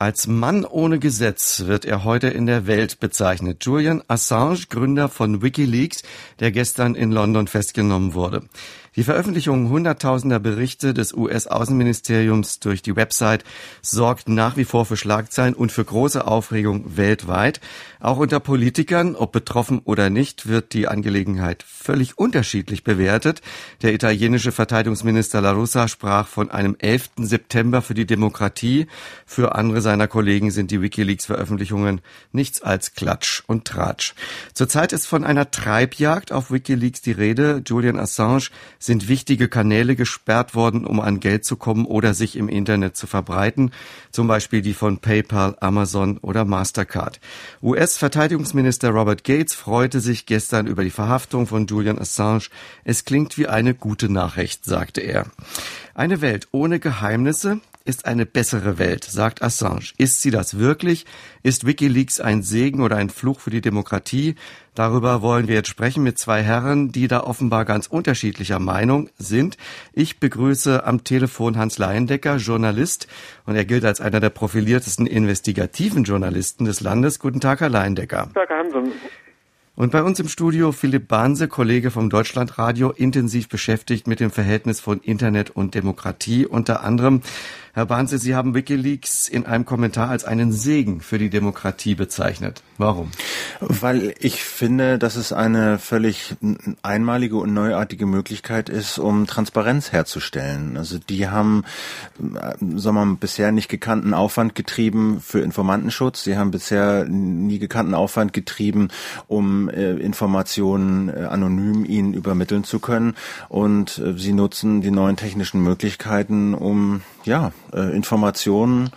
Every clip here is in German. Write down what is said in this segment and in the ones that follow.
Als Mann ohne Gesetz wird er heute in der Welt bezeichnet. Julian Assange, Gründer von Wikileaks, der gestern in London festgenommen wurde. Die Veröffentlichung hunderttausender Berichte des US-Außenministeriums durch die Website sorgt nach wie vor für Schlagzeilen und für große Aufregung weltweit. Auch unter Politikern, ob betroffen oder nicht, wird die Angelegenheit völlig unterschiedlich bewertet. Der italienische Verteidigungsminister La Russa sprach von einem 11. September für die Demokratie. Für andere seiner Kollegen sind die Wikileaks-Veröffentlichungen nichts als Klatsch und Tratsch. Zurzeit ist von einer Treibjagd auf Wikileaks die Rede. Julian Assange sind wichtige Kanäle gesperrt worden, um an Geld zu kommen oder sich im Internet zu verbreiten, zum Beispiel die von PayPal, Amazon oder Mastercard. US-Verteidigungsminister Robert Gates freute sich gestern über die Verhaftung von Julian Assange. Es klingt wie eine gute Nachricht, sagte er. Eine Welt ohne Geheimnisse, ist eine bessere Welt, sagt Assange. Ist sie das wirklich? Ist Wikileaks ein Segen oder ein Fluch für die Demokratie? Darüber wollen wir jetzt sprechen mit zwei Herren, die da offenbar ganz unterschiedlicher Meinung sind. Ich begrüße am Telefon Hans Leiendecker, Journalist, und er gilt als einer der profiliertesten investigativen Journalisten des Landes. Guten Tag, Herr Leiendecker. Guten Tag, Hansen. Und bei uns im Studio Philipp Bahnse, Kollege vom Deutschlandradio, intensiv beschäftigt mit dem Verhältnis von Internet und Demokratie. Unter anderem Herr Bahnse, Sie haben Wikileaks in einem Kommentar als einen Segen für die Demokratie bezeichnet. Warum? Weil ich finde, dass es eine völlig einmalige und neuartige Möglichkeit ist, um Transparenz herzustellen. Also die haben, äh, sagen wir mal, bisher nicht gekannten Aufwand getrieben für Informantenschutz. Sie haben bisher nie gekannten Aufwand getrieben, um äh, Informationen äh, anonym ihnen übermitteln zu können. Und äh, sie nutzen die neuen technischen Möglichkeiten, um ja, äh, Informationen,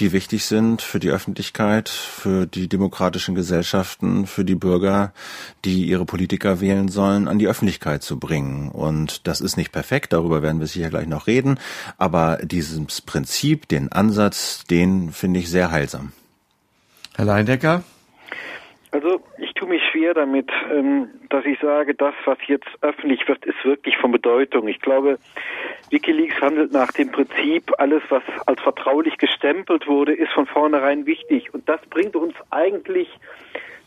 die wichtig sind für die Öffentlichkeit, für die demokratischen Gesellschaften, für die Bürger, die ihre Politiker wählen sollen, an die Öffentlichkeit zu bringen. Und das ist nicht perfekt, darüber werden wir sicher gleich noch reden, aber dieses Prinzip, den Ansatz, den finde ich sehr heilsam. Herr Leindecker? Also ich tue mich schwer damit, ähm, dass ich sage, das, was jetzt öffentlich wird, ist wirklich von Bedeutung. Ich glaube, Wikileaks handelt nach dem Prinzip, alles, was als vertraulich gestempelt wurde, ist von vornherein wichtig. Und das bringt uns eigentlich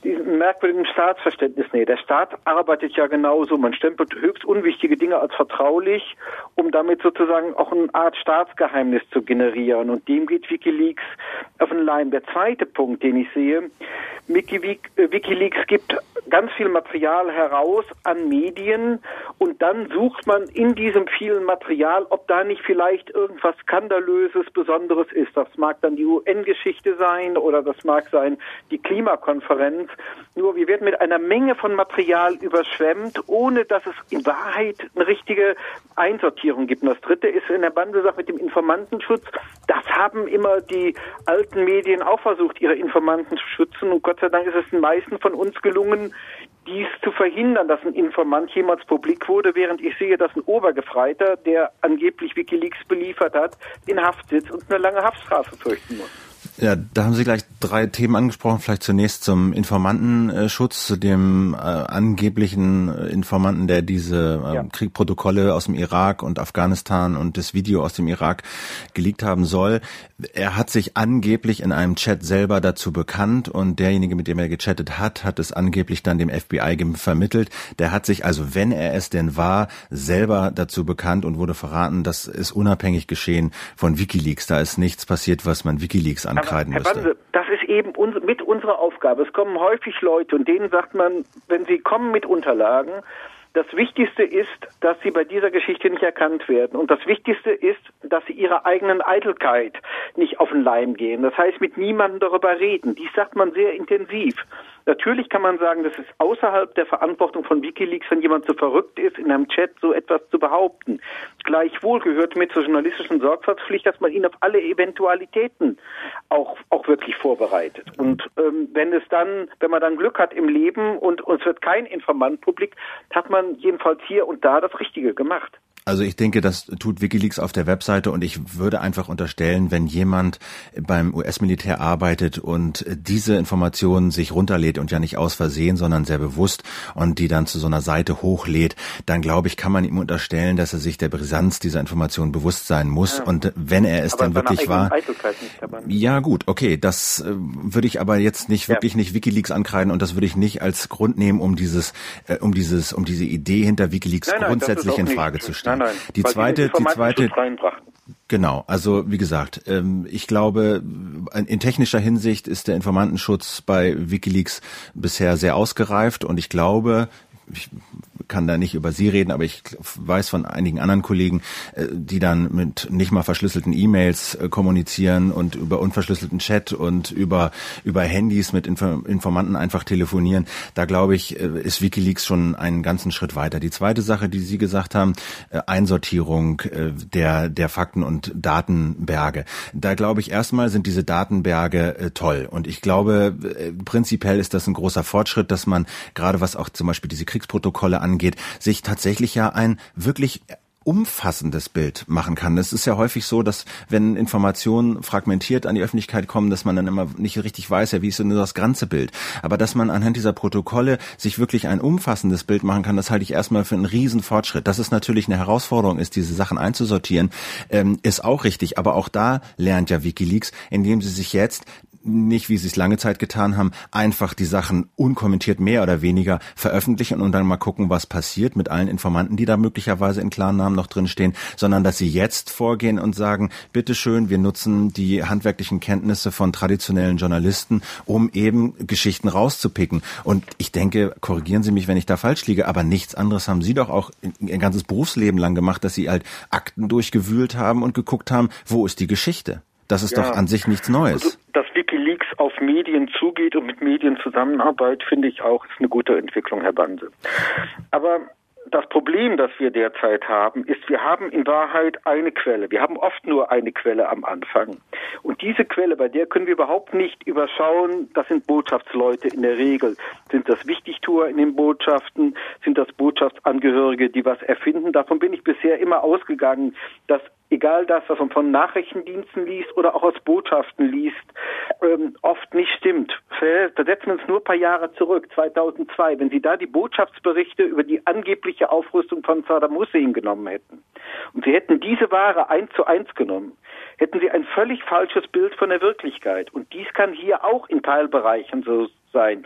diesen merkwürdigen Staatsverständnis näher. Der Staat arbeitet ja genauso. Man stempelt höchst unwichtige Dinge als vertraulich, um damit sozusagen auch eine Art Staatsgeheimnis zu generieren. Und dem geht Wikileaks auf den Leim. Der zweite Punkt, den ich sehe, Wikileaks gibt ganz viel Material heraus an Medien und dann sucht man in diesem vielen Material, ob da nicht vielleicht irgendwas Skandalöses, Besonderes ist. Das mag dann die UN-Geschichte sein oder das mag sein die Klimakonferenz. Nur wir werden mit einer Menge von Material überschwemmt, ohne dass es in Wahrheit eine richtige Einsortierung gibt. Und das dritte ist in der Bandesache mit dem Informantenschutz. Das haben immer die alten Medien auch versucht, ihre Informanten zu schützen. Und Gott sei Dank ist es den meisten von uns gelungen, dies zu verhindern, dass ein Informant jemals publik wurde, während ich sehe, dass ein Obergefreiter, der angeblich Wikileaks beliefert hat, in Haft sitzt und eine lange Haftstrafe fürchten muss. Ja, da haben Sie gleich drei Themen angesprochen. Vielleicht zunächst zum Informantenschutz, zu dem äh, angeblichen äh, Informanten, der diese äh, ja. Kriegprotokolle aus dem Irak und Afghanistan und das Video aus dem Irak geleakt haben soll. Er hat sich angeblich in einem Chat selber dazu bekannt und derjenige, mit dem er gechattet hat, hat es angeblich dann dem FBI vermittelt. Der hat sich also, wenn er es denn war, selber dazu bekannt und wurde verraten, das ist unabhängig geschehen von WikiLeaks. Da ist nichts passiert, was man WikiLeaks an ankreiden müsste. Banse, das ist eben uns, mit unserer Aufgabe. Es kommen häufig Leute und denen sagt man, wenn sie kommen mit Unterlagen, das Wichtigste ist, dass sie bei dieser Geschichte nicht erkannt werden. Und das Wichtigste ist, dass sie ihrer eigenen Eitelkeit nicht auf den Leim gehen. Das heißt, mit niemandem darüber reden. Dies sagt man sehr intensiv. Natürlich kann man sagen, das ist außerhalb der Verantwortung von Wikileaks, wenn jemand so verrückt ist, in einem Chat so etwas zu behaupten. Gleichwohl gehört mit zur journalistischen Sorgfaltspflicht, dass man ihn auf alle Eventualitäten auch, auch wirklich vorbereitet. Und ähm, wenn es dann, wenn man dann Glück hat im Leben und uns wird kein Informant publik, hat man jedenfalls hier und da das Richtige gemacht. Also ich denke, das tut Wikileaks auf der Webseite und ich würde einfach unterstellen, wenn jemand beim US-Militär arbeitet und diese Informationen sich runterlädt und ja nicht aus Versehen, sondern sehr bewusst und die dann zu so einer Seite hochlädt, dann glaube ich, kann man ihm unterstellen, dass er sich der Brisanz dieser Informationen bewusst sein muss ja. und wenn er es aber dann wirklich war. Ja gut, okay, das äh, würde ich aber jetzt nicht ja. wirklich nicht Wikileaks ankreiden und das würde ich nicht als Grund nehmen, um dieses, äh, um dieses, um diese Idee hinter Wikileaks nein, nein, grundsätzlich in Frage zu stellen. Nein, nein. Die zweite, die, die zweite, Genau, also wie gesagt, ähm, ich glaube, in technischer Hinsicht ist der Informantenschutz bei Wikileaks bisher sehr ausgereift und ich glaube, ich kann da nicht über Sie reden, aber ich weiß von einigen anderen Kollegen, äh, die dann mit nicht mal verschlüsselten E-Mails äh, kommunizieren und über unverschlüsselten Chat und über, über Handys mit Informanten einfach telefonieren. Da glaube ich, äh, ist Wikileaks schon einen ganzen Schritt weiter. Die zweite Sache, die Sie gesagt haben, Einsortierung der, der Fakten und Datenberge. Da glaube ich erstmal sind diese Datenberge toll. Und ich glaube, prinzipiell ist das ein großer Fortschritt, dass man gerade was auch zum Beispiel diese Kriegsprotokolle angeht, sich tatsächlich ja ein wirklich umfassendes Bild machen kann. Es ist ja häufig so, dass wenn Informationen fragmentiert an die Öffentlichkeit kommen, dass man dann immer nicht richtig weiß, ja, wie ist denn das ganze Bild. Aber dass man anhand dieser Protokolle sich wirklich ein umfassendes Bild machen kann, das halte ich erstmal für einen riesen Fortschritt. Dass es natürlich eine Herausforderung ist, diese Sachen einzusortieren, ähm, ist auch richtig. Aber auch da lernt ja Wikileaks, indem sie sich jetzt nicht, wie sie es lange Zeit getan haben, einfach die Sachen unkommentiert mehr oder weniger veröffentlichen und dann mal gucken, was passiert mit allen Informanten, die da möglicherweise in klaren Namen noch drinstehen, sondern dass sie jetzt vorgehen und sagen, bitteschön, wir nutzen die handwerklichen Kenntnisse von traditionellen Journalisten, um eben Geschichten rauszupicken. Und ich denke, korrigieren Sie mich, wenn ich da falsch liege, aber nichts anderes haben Sie doch auch Ihr ganzes Berufsleben lang gemacht, dass Sie halt Akten durchgewühlt haben und geguckt haben, wo ist die Geschichte? Das ist ja. doch an sich nichts Neues. Also, Wikileaks auf Medien zugeht und mit Medien zusammenarbeitet, finde ich auch, ist eine gute Entwicklung, Herr Banse. Aber das Problem, das wir derzeit haben, ist, wir haben in Wahrheit eine Quelle. Wir haben oft nur eine Quelle am Anfang. Und diese Quelle, bei der können wir überhaupt nicht überschauen, das sind Botschaftsleute in der Regel. Sind das Wichtigtuer in den Botschaften? Sind das Botschaftsangehörige, die was erfinden? Davon bin ich bisher immer ausgegangen, dass egal das, was man von Nachrichtendiensten liest oder auch aus Botschaften liest, ähm, oft nicht stimmt. Versetzen wir uns nur ein paar Jahre zurück, 2002, wenn Sie da die Botschaftsberichte über die angebliche Aufrüstung von Saddam Hussein genommen hätten und Sie hätten diese Ware eins zu eins genommen, hätten Sie ein völlig falsches Bild von der Wirklichkeit. Und dies kann hier auch in Teilbereichen so sein.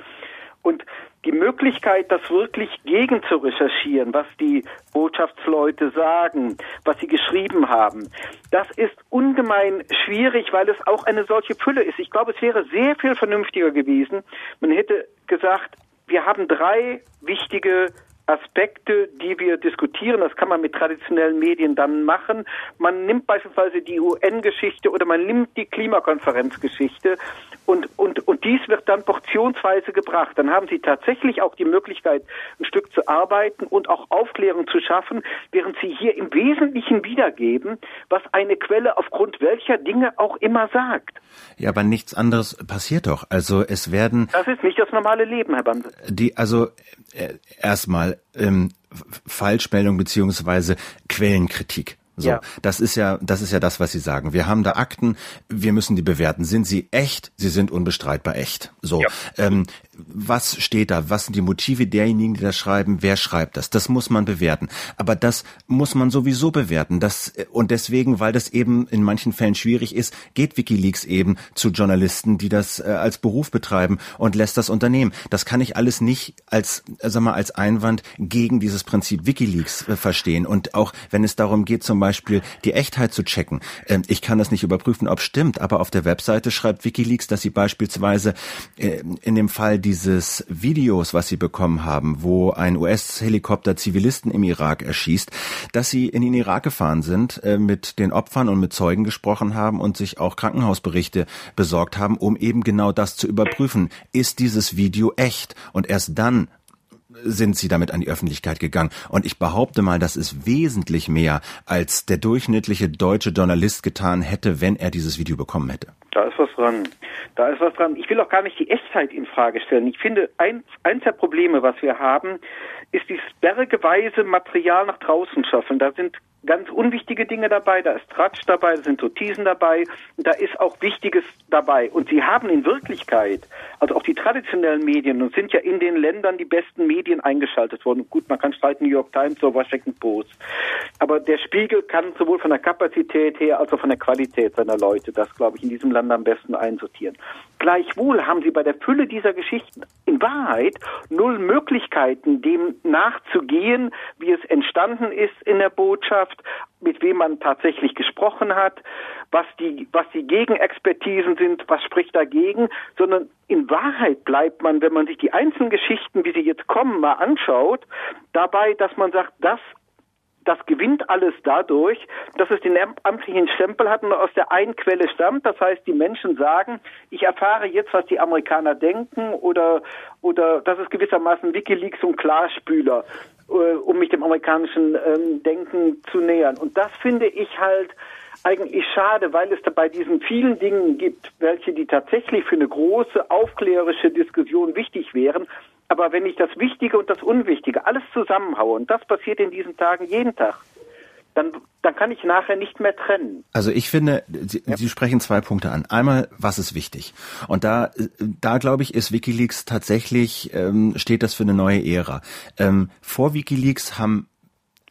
Und die Möglichkeit, das wirklich gegen zu recherchieren, was die Botschaftsleute sagen, was sie geschrieben haben, das ist ungemein schwierig, weil es auch eine solche Fülle ist. Ich glaube, es wäre sehr viel vernünftiger gewesen. Man hätte gesagt, wir haben drei wichtige Aspekte, die wir diskutieren. Das kann man mit traditionellen Medien dann machen. Man nimmt beispielsweise die UN-Geschichte oder man nimmt die Klimakonferenzgeschichte und, und, und dies wird dann portionsweise gebracht. Dann haben Sie tatsächlich auch die Möglichkeit, ein Stück zu arbeiten und auch Aufklärung zu schaffen, während Sie hier im Wesentlichen wiedergeben, was eine Quelle aufgrund welcher Dinge auch immer sagt. Ja, aber nichts anderes passiert doch. Also es werden. Das ist nicht das normale Leben, Herr Bande. Die, also äh, erstmal ähm, Falschmeldung beziehungsweise Quellenkritik. So, ja. das ist ja, das ist ja das, was Sie sagen. Wir haben da Akten, wir müssen die bewerten. Sind sie echt? Sie sind unbestreitbar echt. So, ja. ähm, was steht da? Was sind die Motive derjenigen, die das schreiben? Wer schreibt das? Das muss man bewerten. Aber das muss man sowieso bewerten. Das, und deswegen, weil das eben in manchen Fällen schwierig ist, geht Wikileaks eben zu Journalisten, die das äh, als Beruf betreiben und lässt das Unternehmen. Das kann ich alles nicht als, äh, sag mal, als Einwand gegen dieses Prinzip Wikileaks äh, verstehen. Und auch wenn es darum geht, zum Beispiel die Echtheit zu checken. Äh, ich kann das nicht überprüfen, ob stimmt, aber auf der Webseite schreibt Wikileaks, dass sie beispielsweise äh, in dem Fall dieses Videos, was sie bekommen haben, wo ein US-Helikopter Zivilisten im Irak erschießt, dass sie in den Irak gefahren sind, äh, mit den Opfern und mit Zeugen gesprochen haben und sich auch Krankenhausberichte besorgt haben, um eben genau das zu überprüfen. Ist dieses Video echt? Und erst dann sind sie damit an die Öffentlichkeit gegangen. Und ich behaupte mal, das ist wesentlich mehr, als der durchschnittliche deutsche Journalist getan hätte, wenn er dieses Video bekommen hätte. Da ist was dran. Da ist was dran. Ich will auch gar nicht die Echtzeit in Frage stellen. Ich finde, ein, eins der Probleme, was wir haben, ist dieses bergeweise Material nach draußen schaffen. Da sind ganz unwichtige Dinge dabei, da ist Tratsch dabei, da sind Notisen dabei, da ist auch Wichtiges dabei. Und sie haben in Wirklichkeit, also auch die traditionellen Medien, und sind ja in den Ländern die besten Medien eingeschaltet worden. Gut, man kann streiten New York Times oder Washington Post. Aber der Spiegel kann sowohl von der Kapazität her als auch von der Qualität seiner Leute das, glaube ich, in diesem Land am besten einsortieren. Gleichwohl haben sie bei der Fülle dieser Geschichten in Wahrheit null Möglichkeiten, dem nachzugehen, wie es entstanden ist in der Botschaft, mit wem man tatsächlich gesprochen hat, was die, was die Gegenexpertisen sind, was spricht dagegen, sondern in Wahrheit bleibt man, wenn man sich die einzelnen Geschichten, wie sie jetzt kommen, mal anschaut, dabei, dass man sagt, das das gewinnt alles dadurch, dass es den amtlichen Stempel hat und aus der einen Quelle stammt. Das heißt, die Menschen sagen, ich erfahre jetzt, was die Amerikaner denken oder, oder das ist gewissermaßen Wikileaks und Klarspüler, äh, um mich dem amerikanischen ähm, Denken zu nähern. Und das finde ich halt eigentlich schade, weil es dabei diesen vielen Dingen gibt, welche die tatsächlich für eine große aufklärerische Diskussion wichtig wären, aber wenn ich das Wichtige und das Unwichtige alles zusammenhaue, und das passiert in diesen Tagen jeden Tag, dann, dann kann ich nachher nicht mehr trennen. Also ich finde, Sie, ja. Sie sprechen zwei Punkte an. Einmal, was ist wichtig? Und da, da glaube ich, ist WikiLeaks tatsächlich, ähm, steht das für eine neue Ära. Ähm, vor WikiLeaks haben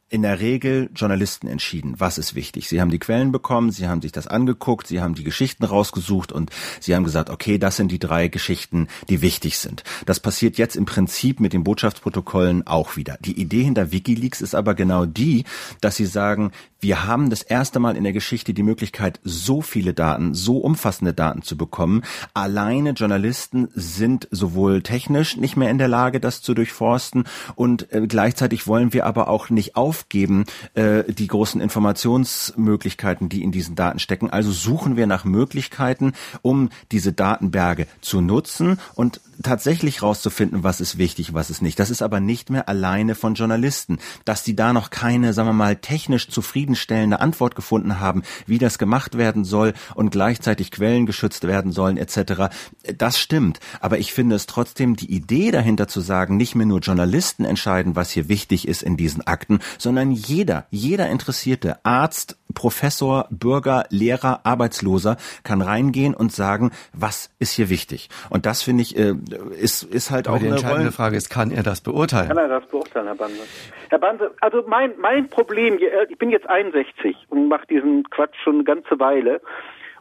in der Regel Journalisten entschieden, was ist wichtig. Sie haben die Quellen bekommen, sie haben sich das angeguckt, sie haben die Geschichten rausgesucht und sie haben gesagt, okay, das sind die drei Geschichten, die wichtig sind. Das passiert jetzt im Prinzip mit den Botschaftsprotokollen auch wieder. Die Idee hinter Wikileaks ist aber genau die, dass sie sagen, wir haben das erste Mal in der Geschichte die Möglichkeit, so viele Daten, so umfassende Daten zu bekommen. Alleine Journalisten sind sowohl technisch nicht mehr in der Lage, das zu durchforsten und äh, gleichzeitig wollen wir aber auch nicht aufgeben äh, die großen Informationsmöglichkeiten, die in diesen Daten stecken. Also suchen wir nach Möglichkeiten, um diese Datenberge zu nutzen und tatsächlich rauszufinden, was ist wichtig, was ist nicht. Das ist aber nicht mehr alleine von Journalisten. Dass die da noch keine, sagen wir mal, technisch zufriedenstellende Antwort gefunden haben, wie das gemacht werden soll und gleichzeitig Quellen geschützt werden sollen etc., das stimmt. Aber ich finde es trotzdem die Idee dahinter zu sagen, nicht mehr nur Journalisten entscheiden, was hier wichtig ist in diesen Akten, sondern jeder, jeder interessierte Arzt, Professor, Bürger, Lehrer, Arbeitsloser kann reingehen und sagen, was ist hier wichtig. Und das finde ich, äh, ist, ist halt Aber auch die entscheidende Rollen Frage ist, kann er das beurteilen? Kann er das beurteilen, Herr Banse? Herr Banse, also mein, mein Problem, ich bin jetzt 61 und mache diesen Quatsch schon eine ganze Weile.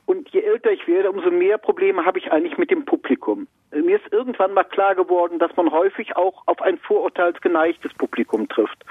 Und je älter ich werde, umso mehr Probleme habe ich eigentlich mit dem Publikum. Mir ist irgendwann mal klar geworden, dass man häufig auch auf ein vorurteilsgeneigtes Publikum trifft.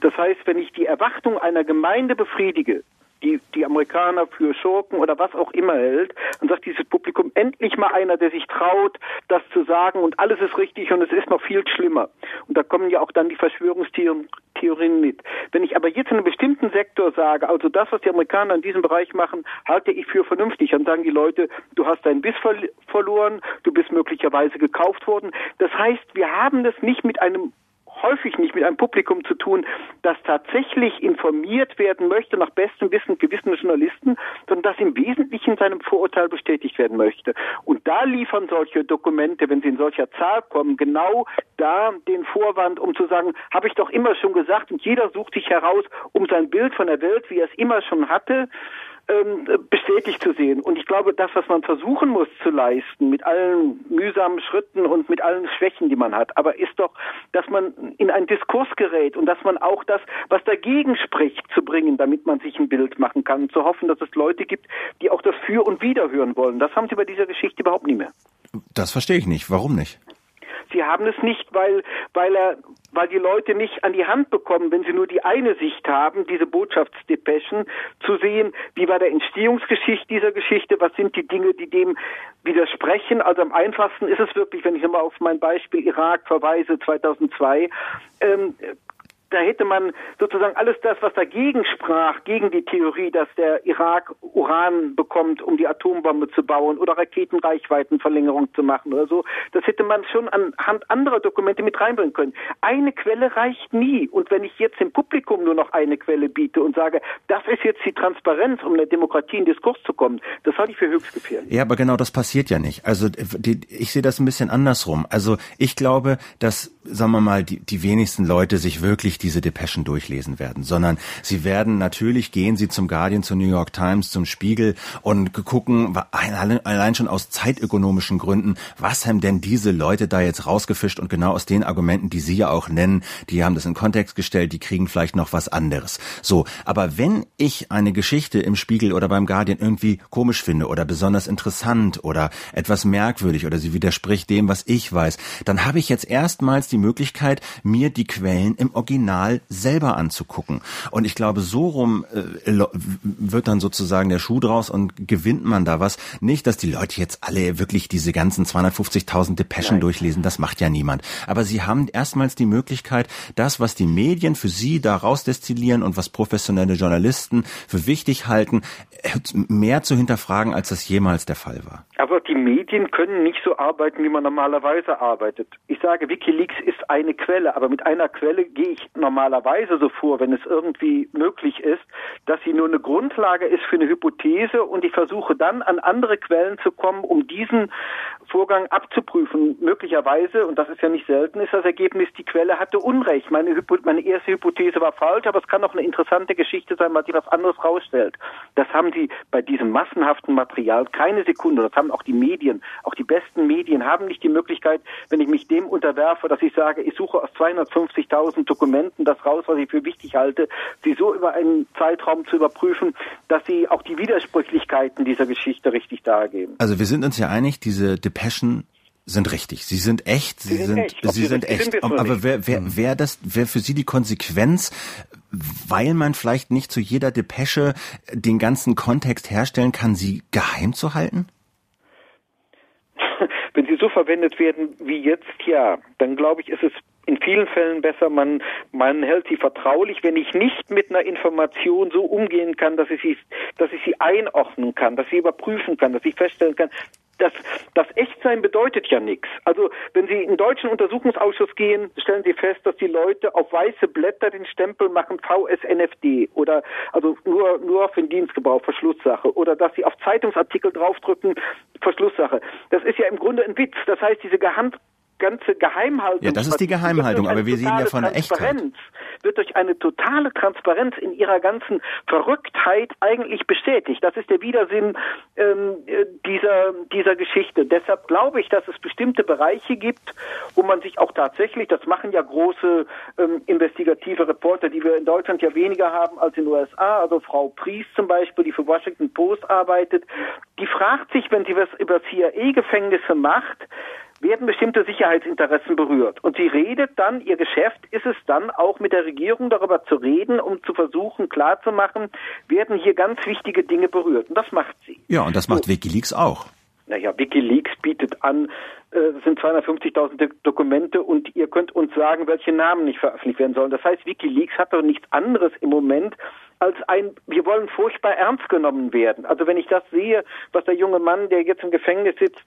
Das heißt, wenn ich die Erwartung einer Gemeinde befriedige, die, die Amerikaner für Schurken oder was auch immer hält, und sagt dieses Publikum endlich mal einer, der sich traut, das zu sagen und alles ist richtig und es ist noch viel schlimmer. Und da kommen ja auch dann die Verschwörungstheorien mit. Wenn ich aber jetzt in einem bestimmten Sektor sage, also das, was die Amerikaner in diesem Bereich machen, halte ich für vernünftig, dann sagen die Leute, du hast deinen Biss ver verloren, du bist möglicherweise gekauft worden. Das heißt, wir haben das nicht mit einem häufig nicht mit einem Publikum zu tun, das tatsächlich informiert werden möchte nach bestem Wissen gewissen Journalisten, sondern das im Wesentlichen seinem Vorurteil bestätigt werden möchte. Und da liefern solche Dokumente, wenn sie in solcher Zahl kommen, genau da den Vorwand, um zu sagen, habe ich doch immer schon gesagt und jeder sucht sich heraus, um sein Bild von der Welt, wie er es immer schon hatte, ähm, bestätigt zu sehen. Und ich glaube, das, was man versuchen muss zu leisten, mit allen mühsamen Schritten und mit allen Schwächen, die man hat, aber ist doch, dass man in einen Diskurs gerät und dass man auch das, was dagegen spricht, zu bringen, damit man sich ein Bild machen kann. Und zu hoffen, dass es Leute gibt, die auch das Für und Wider hören wollen. Das haben sie bei dieser Geschichte überhaupt nie mehr. Das verstehe ich nicht. Warum nicht? Sie haben es nicht, weil, weil er, weil die Leute nicht an die Hand bekommen, wenn sie nur die eine Sicht haben, diese Botschaftsdepeschen, zu sehen, wie war der Entstehungsgeschichte dieser Geschichte, was sind die Dinge, die dem widersprechen. Also am einfachsten ist es wirklich, wenn ich nochmal auf mein Beispiel Irak verweise, 2002, ähm, da hätte man sozusagen alles das, was dagegen sprach, gegen die Theorie, dass der Irak Uran bekommt, um die Atombombe zu bauen oder Raketenreichweitenverlängerung zu machen oder so, das hätte man schon anhand anderer Dokumente mit reinbringen können. Eine Quelle reicht nie. Und wenn ich jetzt dem Publikum nur noch eine Quelle biete und sage, das ist jetzt die Transparenz, um in der Demokratie in Diskurs zu kommen, das halte ich für höchst gefährlich. Ja, aber genau das passiert ja nicht. Also die, ich sehe das ein bisschen andersrum. Also ich glaube, dass, sagen wir mal, die, die wenigsten Leute sich wirklich diese Depeschen durchlesen werden, sondern sie werden natürlich gehen sie zum Guardian, zur New York Times, zum Spiegel und gucken, allein schon aus zeitökonomischen Gründen, was haben denn diese Leute da jetzt rausgefischt und genau aus den Argumenten, die Sie ja auch nennen, die haben das in Kontext gestellt, die kriegen vielleicht noch was anderes. So, aber wenn ich eine Geschichte im Spiegel oder beim Guardian irgendwie komisch finde oder besonders interessant oder etwas merkwürdig oder sie widerspricht dem, was ich weiß, dann habe ich jetzt erstmals die Möglichkeit, mir die Quellen im Original selber anzugucken. Und ich glaube, so rum äh, wird dann sozusagen der Schuh draus und gewinnt man da was. Nicht, dass die Leute jetzt alle wirklich diese ganzen 250.000 Depeschen Nein. durchlesen, das macht ja niemand. Aber sie haben erstmals die Möglichkeit, das, was die Medien für sie da rausdestillieren und was professionelle Journalisten für wichtig halten, äh, mehr zu hinterfragen, als das jemals der Fall war. Aber die Medien können nicht so arbeiten, wie man normalerweise arbeitet. Ich sage, Wikileaks ist eine Quelle, aber mit einer Quelle gehe ich normalerweise so vor, wenn es irgendwie möglich ist, dass sie nur eine Grundlage ist für eine Hypothese und ich versuche dann an andere Quellen zu kommen, um diesen Vorgang abzuprüfen. Möglicherweise, und das ist ja nicht selten, ist das Ergebnis, die Quelle hatte Unrecht. Meine, Hypo meine erste Hypothese war falsch, aber es kann auch eine interessante Geschichte sein, weil sie was anderes rausstellt. Das haben sie bei diesem massenhaften Material keine Sekunde. Das haben auch die Medien, auch die besten Medien haben nicht die Möglichkeit, wenn ich mich dem unterwerfe, dass ich sage, ich suche aus 250.000 Dokumenten das raus, was ich für wichtig halte, sie so über einen Zeitraum zu überprüfen, dass sie auch die Widersprüchlichkeiten dieser Geschichte richtig dargeben. Also wir sind uns ja einig, diese Depeschen sind richtig. Sie sind echt. Sie, sie sind, echt. Sie sind echt. Sind Aber wer, wer, hm. wer das, wer für Sie die Konsequenz, weil man vielleicht nicht zu jeder Depesche den ganzen Kontext herstellen kann, sie geheim zu halten? Wenn sie so verwendet werden wie jetzt, ja, dann glaube ich, ist es in vielen Fällen besser, man, man hält sie vertraulich, wenn ich nicht mit einer Information so umgehen kann, dass ich sie, dass ich sie einordnen kann, dass ich sie überprüfen kann, dass ich feststellen kann, das, das Echtsein bedeutet ja nichts. Also wenn Sie in den deutschen Untersuchungsausschuss gehen, stellen Sie fest, dass die Leute auf weiße Blätter den Stempel machen VSNFD oder also nur nur für den Dienstgebrauch Verschlusssache oder dass sie auf Zeitungsartikel draufdrücken Verschlusssache. Das ist ja im Grunde ein Witz. Das heißt, diese Gehand ganze Geheimhaltung. Ja, das ist die Geheimhaltung, aber wir sehen ja von der Echtheit. Wird durch eine totale Transparenz in ihrer ganzen Verrücktheit eigentlich bestätigt. Das ist der Widersinn ähm, dieser, dieser Geschichte. Deshalb glaube ich, dass es bestimmte Bereiche gibt, wo man sich auch tatsächlich, das machen ja große ähm, investigative Reporter, die wir in Deutschland ja weniger haben als in den USA, also Frau Priest zum Beispiel, die für Washington Post arbeitet, die fragt sich, wenn sie was über CIA-Gefängnisse macht, werden bestimmte Sicherheitsinteressen berührt. Und sie redet dann, ihr Geschäft ist es dann auch mit der Regierung darüber zu reden, um zu versuchen klarzumachen, werden hier ganz wichtige Dinge berührt. Und das macht sie. Ja, und das macht so. Wikileaks auch. Naja, Wikileaks bietet an, äh, es sind 250.000 Dokumente und ihr könnt uns sagen, welche Namen nicht veröffentlicht werden sollen. Das heißt, Wikileaks hat doch nichts anderes im Moment als ein, wir wollen furchtbar ernst genommen werden. Also wenn ich das sehe, was der junge Mann, der jetzt im Gefängnis sitzt,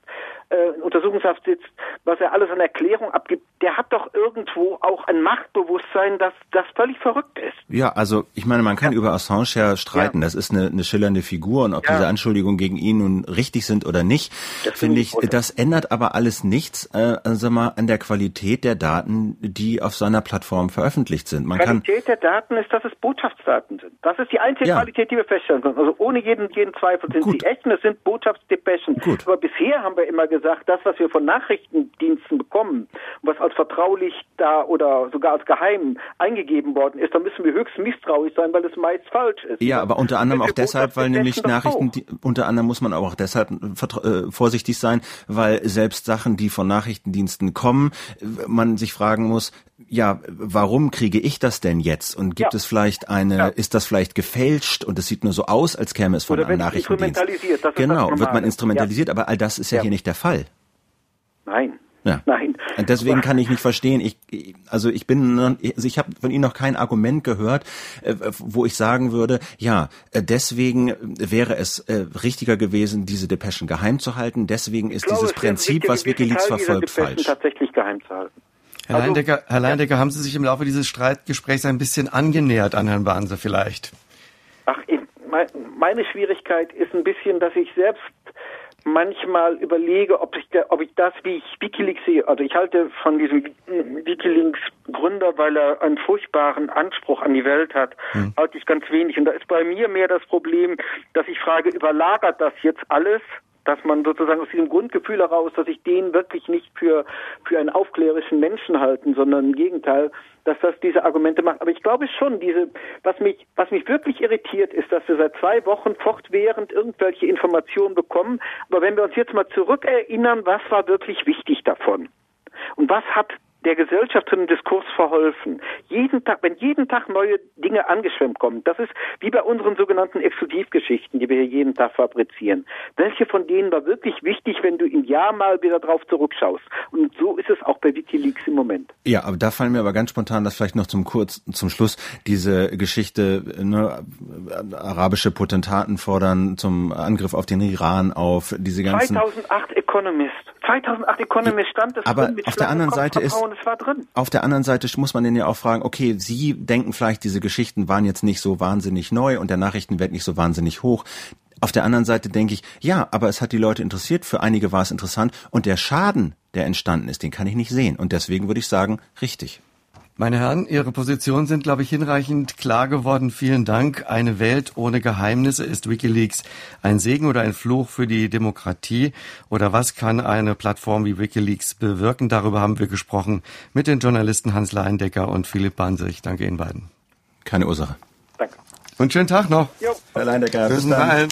äh, in Untersuchungshaft sitzt, was er alles an Erklärung abgibt, der hat doch irgendwo auch ein Machtbewusstsein, das, das völlig verrückt ist. Ja, also ich meine, man kann ja. über Assange ja streiten. Ja. Das ist eine, eine schillernde Figur und ob ja. diese Anschuldigungen gegen ihn nun richtig sind oder nicht, finde ich, das ändert aber alles nichts, äh, sag mal, an der Qualität der Daten, die auf seiner Plattform veröffentlicht sind. Man Qualität kann, der Daten ist, dass es Botschaftsdaten sind. Das ist die einzige ja. Qualität, die wir feststellen können. Also ohne jeden, jeden Zweifel sind Gut. sie echt und es sind Botschaftsdepeschen. Gut. Aber bisher haben wir immer gesagt, das, was wir von Nachrichtendiensten bekommen, was als vertraulich da oder sogar als geheim eingegeben worden ist, da müssen wir höchst misstrauisch sein, weil es meist falsch ist. Ja, aber unter anderem auch deshalb, weil nämlich Nachrichten, unter anderem muss man aber auch deshalb äh, vorsichtig sein, weil selbst Sachen, die von Nachrichtendiensten kommen, man sich fragen muss, ja, warum kriege ich das denn jetzt? Und gibt ja. es vielleicht eine, ja. ist das vielleicht gefälscht und es sieht nur so aus, als käme es von Oder einem Nachrichtendienst? Instrumentalisiert, das genau, wird man instrumentalisiert, ja. aber all das ist ja, hier nicht der Fall. Nein. Nein. Und deswegen kann ich nicht verstehen. Ich, also ich bin, also ich habe von Ihnen noch kein Argument gehört, äh, wo ich sagen würde, ja, äh, deswegen wäre es äh, richtiger gewesen, diese Depeschen geheim zu halten. Deswegen ist glaube, dieses Prinzip, was WikiLeaks verfolgt, falsch. Tatsächlich geheim zu halten. Herr also, Leindecker, Herr Leindecker, ja. haben Sie sich im Laufe dieses Streitgesprächs ein bisschen angenähert an Herrn Banse vielleicht? Ach, meine Schwierigkeit ist ein bisschen, dass ich selbst manchmal überlege, ob ich, ob ich das, wie ich Wikileaks sehe, also ich halte von diesem Wikileaks Gründer, weil er einen furchtbaren Anspruch an die Welt hat, hm. halte ich ganz wenig. Und da ist bei mir mehr das Problem, dass ich frage, überlagert das jetzt alles? Dass man sozusagen aus diesem Grundgefühl heraus, dass ich den wirklich nicht für, für einen aufklärischen Menschen halten, sondern im Gegenteil, dass das diese Argumente macht. Aber ich glaube schon, diese, was mich, was mich wirklich irritiert, ist, dass wir seit zwei Wochen fortwährend irgendwelche Informationen bekommen. Aber wenn wir uns jetzt mal zurückerinnern, was war wirklich wichtig davon? Und was hat der Gesellschaft zu einem Diskurs verholfen. Jeden Tag, wenn jeden Tag neue Dinge angeschwemmt kommen, das ist wie bei unseren sogenannten Exklusivgeschichten, die wir hier jeden Tag fabrizieren. Welche von denen war wirklich wichtig, wenn du im Jahr mal wieder drauf zurückschaust? Und so ist es auch bei WikiLeaks im Moment. Ja, aber da fallen mir aber ganz spontan das vielleicht noch zum kurz zum Schluss diese Geschichte, ne, arabische Potentaten fordern zum Angriff auf den Iran auf diese ganzen 2008 Economist 2008 Economist stand es Aber drin, auf der anderen Seite ist, auf der anderen Seite muss man den ja auch fragen, okay, Sie denken vielleicht, diese Geschichten waren jetzt nicht so wahnsinnig neu und der Nachrichtenwert nicht so wahnsinnig hoch. Auf der anderen Seite denke ich, ja, aber es hat die Leute interessiert, für einige war es interessant und der Schaden, der entstanden ist, den kann ich nicht sehen. Und deswegen würde ich sagen, richtig. Meine Herren, Ihre Positionen sind, glaube ich, hinreichend klar geworden. Vielen Dank. Eine Welt ohne Geheimnisse ist Wikileaks ein Segen oder ein Fluch für die Demokratie? Oder was kann eine Plattform wie Wikileaks bewirken? Darüber haben wir gesprochen mit den Journalisten Hans Leindecker und Philipp Bansich. Danke Ihnen beiden. Keine Ursache. Danke. Und schönen Tag noch. Jo. Herr Leindecker. Bis, bis dann.